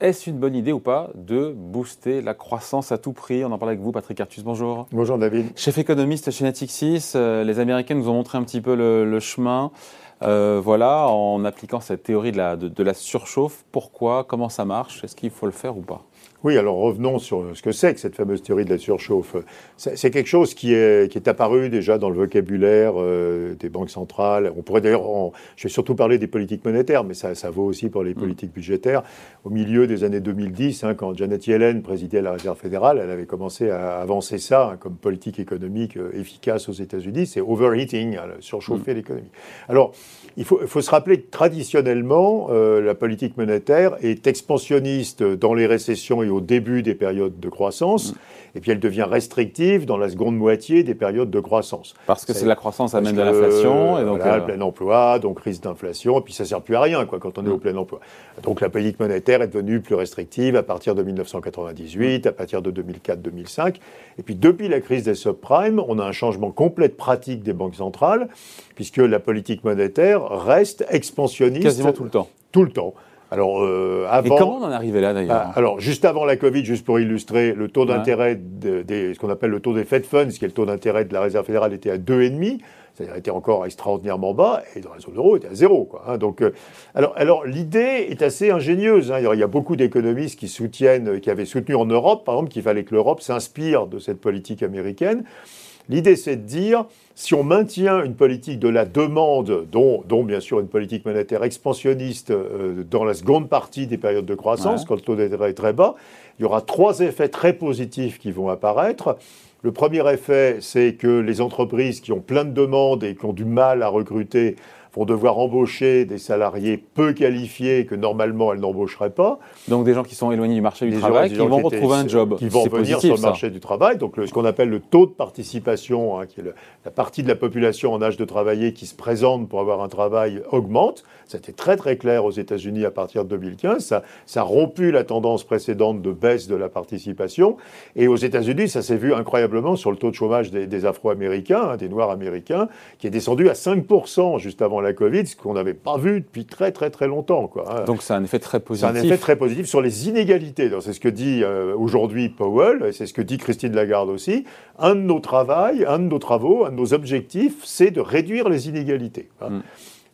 Est-ce une bonne idée ou pas de booster la croissance à tout prix? On en parle avec vous, Patrick Artus, bonjour. Bonjour David. Chef économiste chez Natixis, euh, les Américains nous ont montré un petit peu le, chemin. Euh, voilà, en appliquant cette théorie de la, de la surchauffe, pourquoi, comment ça marche, est-ce qu'il faut le faire ou pas? Oui, alors revenons sur ce que c'est que cette fameuse théorie de la surchauffe. C'est quelque chose qui est, qui est, apparu déjà dans le vocabulaire euh, des banques centrales. On pourrait d'ailleurs, je vais surtout parler des politiques monétaires, mais ça, ça vaut aussi pour les mm. politiques budgétaires. Au milieu des années 2010, hein, quand Janet Yellen présidait la Réserve fédérale, elle avait commencé à avancer ça hein, comme politique économique euh, efficace aux États-Unis. C'est overheating, hein, surchauffer mm. l'économie. Alors, il faut, il faut, se rappeler que traditionnellement, euh, la politique monétaire est expansionniste dans les récessions au début des périodes de croissance, mm. et puis elle devient restrictive dans la seconde moitié des périodes de croissance. Parce que c'est la croissance amène de l'inflation. Et donc voilà, euh, plein emploi, donc risque d'inflation, et puis ça ne sert plus à rien quoi, quand on est au mm. plein emploi. Donc la politique monétaire est devenue plus restrictive à partir de 1998, à partir de 2004-2005. Et puis depuis la crise des subprimes, on a un changement complet de pratique des banques centrales, puisque la politique monétaire reste expansionniste. Quasiment tout le temps. Tout le temps. Alors, euh, avant, Et comment on en est arrivé là d'ailleurs ah, Alors, juste avant la Covid, juste pour illustrer, le taux d'intérêt, ce qu'on appelle le taux des Fed Funds, qui est le taux d'intérêt de la Réserve fédérale, était à 2,5 c'est-à-dire était encore extraordinairement bas, et dans la zone euro, il était à zéro. Quoi, hein. donc, euh, alors, alors l'idée est assez ingénieuse. Hein. Il y a beaucoup d'économistes qui soutiennent, qui avaient soutenu en Europe, par exemple, qu'il fallait que l'Europe s'inspire de cette politique américaine. L'idée, c'est de dire, si on maintient une politique de la demande, dont, bien sûr une politique monétaire expansionniste euh, dans la seconde partie des périodes de croissance, quand le taux d'intérêt est très bas, il y aura trois effets très positifs qui vont apparaître. Le premier effet, c'est que les entreprises qui ont plein de demandes et qui ont du mal à recruter vont devoir embaucher des salariés peu qualifiés que normalement elles n'embaucheraient pas. Donc des gens qui sont éloignés du marché du travail, qui vont retrouver un job. Qui vont venir sur le marché du travail. Donc ce qu'on appelle le taux de participation, hein, qui est la partie de la population en âge de travailler qui se présente pour avoir un travail, augmente. C'était très très clair aux États-Unis à partir de 2015. Ça, ça a rompu la tendance précédente de baisse de la participation. Et aux États-Unis, ça s'est vu incroyablement sur le taux de chômage des, Afro-Américains, hein, des Noirs américains, qui est descendu à 5% juste avant la Covid, ce qu'on n'avait pas vu depuis très très très longtemps. Quoi. Hein. Donc c'est un effet très positif. C'est un effet très positif sur les inégalités. C'est ce que dit euh, aujourd'hui Powell, et c'est ce que dit Christine Lagarde aussi. Un de nos travaux, un de nos travaux, un de nos objectifs, c'est de réduire les inégalités. Hein. Mm.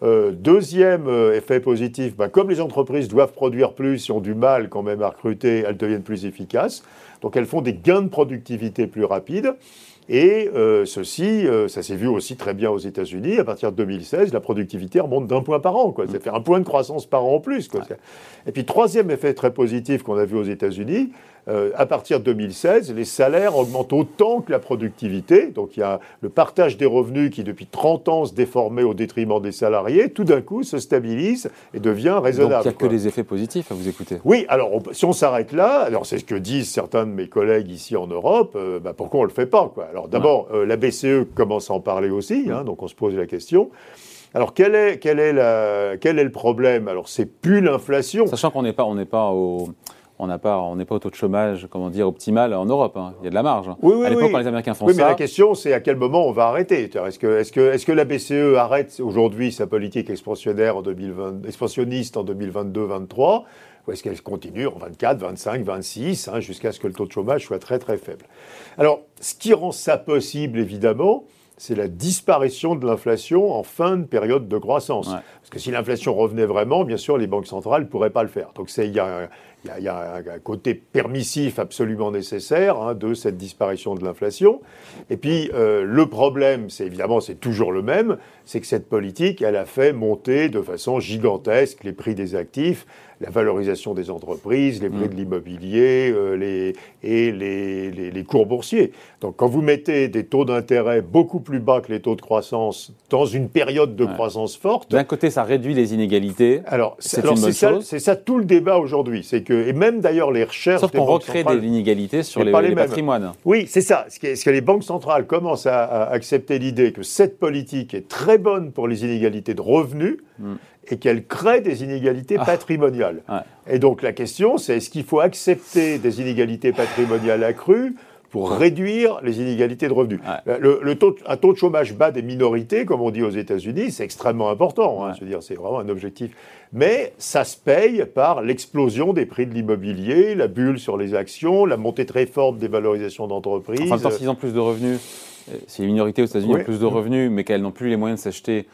Euh, deuxième euh, effet positif, bah, comme les entreprises doivent produire plus et ont du mal quand même à recruter, elles deviennent plus efficaces. Donc elles font des gains de productivité plus rapides. Et euh, ceci, ça s'est vu aussi très bien aux États-Unis. À partir de 2016, la productivité remonte d'un point par an. Quoi. Ça fait un point de croissance par an en plus. Quoi. Et puis, troisième effet très positif qu'on a vu aux États-Unis, euh, à partir de 2016, les salaires augmentent autant que la productivité. Donc il y a le partage des revenus qui, depuis 30 ans, se déformait au détriment des salariés, tout d'un coup se stabilise et devient raisonnable. Donc il n'y a que des effets positifs à vous écouter. Oui, alors si on s'arrête là, alors c'est ce que disent certains de mes collègues ici en Europe, euh, bah, pourquoi on ne le fait pas quoi? Alors d'abord, euh, la BCE commence à en parler aussi, hein, donc on se pose la question. Alors quel est, quel est, la, quel est le problème? Alors c'est plus l'inflation. Sachant qu'on n'est pas, on n'est pas au on n'est pas, on pas au taux de chômage, comment dire, optimal en Europe. Hein. Il y a de la marge. Hein. Oui, oui, à l'époque, quand les Américains font oui, ça. mais la question, c'est à quel moment on va arrêter. Est-ce que, est que, est que la BCE arrête aujourd'hui sa politique expansionnaire en 2020, expansionniste en 2022-2023 ou est-ce qu'elle continue en 24, 25, 26, jusqu'à ce que le taux de chômage soit très très faible? Alors, ce qui rend ça possible, évidemment, c'est la disparition de l'inflation en fin de période de croissance. Parce que si l'inflation revenait vraiment, bien sûr, les banques centrales ne pourraient pas le faire. Donc il y, a il y, a un côté permissif absolument nécessaire hein, de cette disparition de l'inflation. Et puis euh, le problème, c'est évidemment, c'est toujours le même, c'est que cette politique, elle a fait monter de façon gigantesque les prix des actifs, la valorisation des entreprises, les prix mm. de l'immobilier euh, les, et les, les, cours boursiers. Donc quand vous mettez des taux d'intérêt beaucoup plus bas que les taux de croissance dans une période de croissance forte... D'un côté, ça réduit les inégalités. Alors, c'est une bonne chose. C'est ça tout le débat aujourd'hui. C'est que et même d'ailleurs les recherches. Sauf qu'on recrée des inégalités sur les, patrimoines. Oui, c'est ça. Ce que, les banques centrales commencent à, accepter l'idée que cette politique est très bonne pour les inégalités de revenus hmm. Et qu'elle crée des inégalités ah. patrimoniales. Et donc la question, c'est est-ce qu'il faut accepter des inégalités patrimoniales accrues pour réduire les inégalités de revenus? Le, taux, un taux de chômage bas des minorités, comme on dit aux États-Unis, c'est extrêmement important. Hein. veux dire, c'est vraiment un objectif. Mais ça se paye par l'explosion des prix de l'immobilier, la bulle sur les actions, la montée très forte des valorisations d'entreprises. Enfin, s'ils ont plus de revenus, euh, si les minorités aux États-Unis ont plus de revenus, mais qu'elles n'ont plus les moyens de s'acheter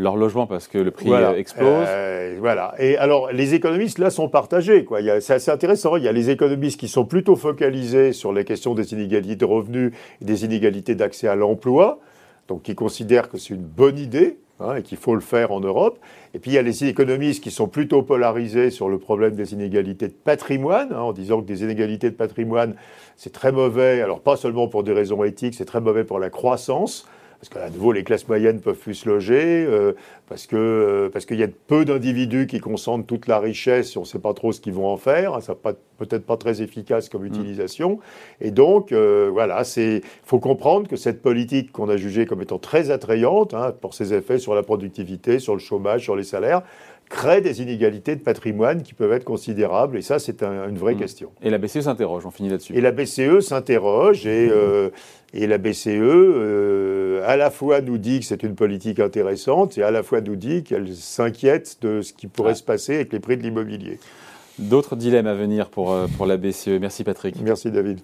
leur logement parce que le prix euh, explose. Euh, voilà. Et alors, les économistes, là, sont partagés. C'est assez intéressant. Il y a les économistes qui sont plutôt focalisés sur les questions des inégalités de revenus et des inégalités d'accès à l'emploi, donc qui considèrent que c'est une bonne idée hein, et qu'il faut le faire en Europe. Et puis, il y a les économistes qui sont plutôt polarisés sur le problème des inégalités de patrimoine, hein, en disant que des inégalités de patrimoine, c'est très mauvais, alors pas seulement pour des raisons éthiques, c'est très mauvais pour la croissance parce qu'à nouveau, les classes moyennes peuvent plus se loger, euh, parce que euh, parce qu'il y a peu d'individus qui concentrent toute la richesse et on ne sait pas trop ce qu'ils vont en faire. Ça peut-être pas très efficace comme mm. utilisation. Et donc, euh, voilà, il faut comprendre que cette politique qu'on a jugée comme étant très attrayante, hein, pour ses effets sur la productivité, sur le chômage, sur les salaires, crée des inégalités de patrimoine qui peuvent être considérables, et ça, c'est une vraie mm. question. Et la BCE s'interroge, on finit là-dessus. Et la BCE s'interroge, et, euh, et, la BCE, euh, à la fois nous dit que c'est une politique intéressante, et à la fois nous dit qu'elle s'inquiète de ce qui pourrait se passer avec les prix de l'immobilier. D'autres dilemmes à venir pour, euh, pour la BCE. Merci Patrick. Merci David.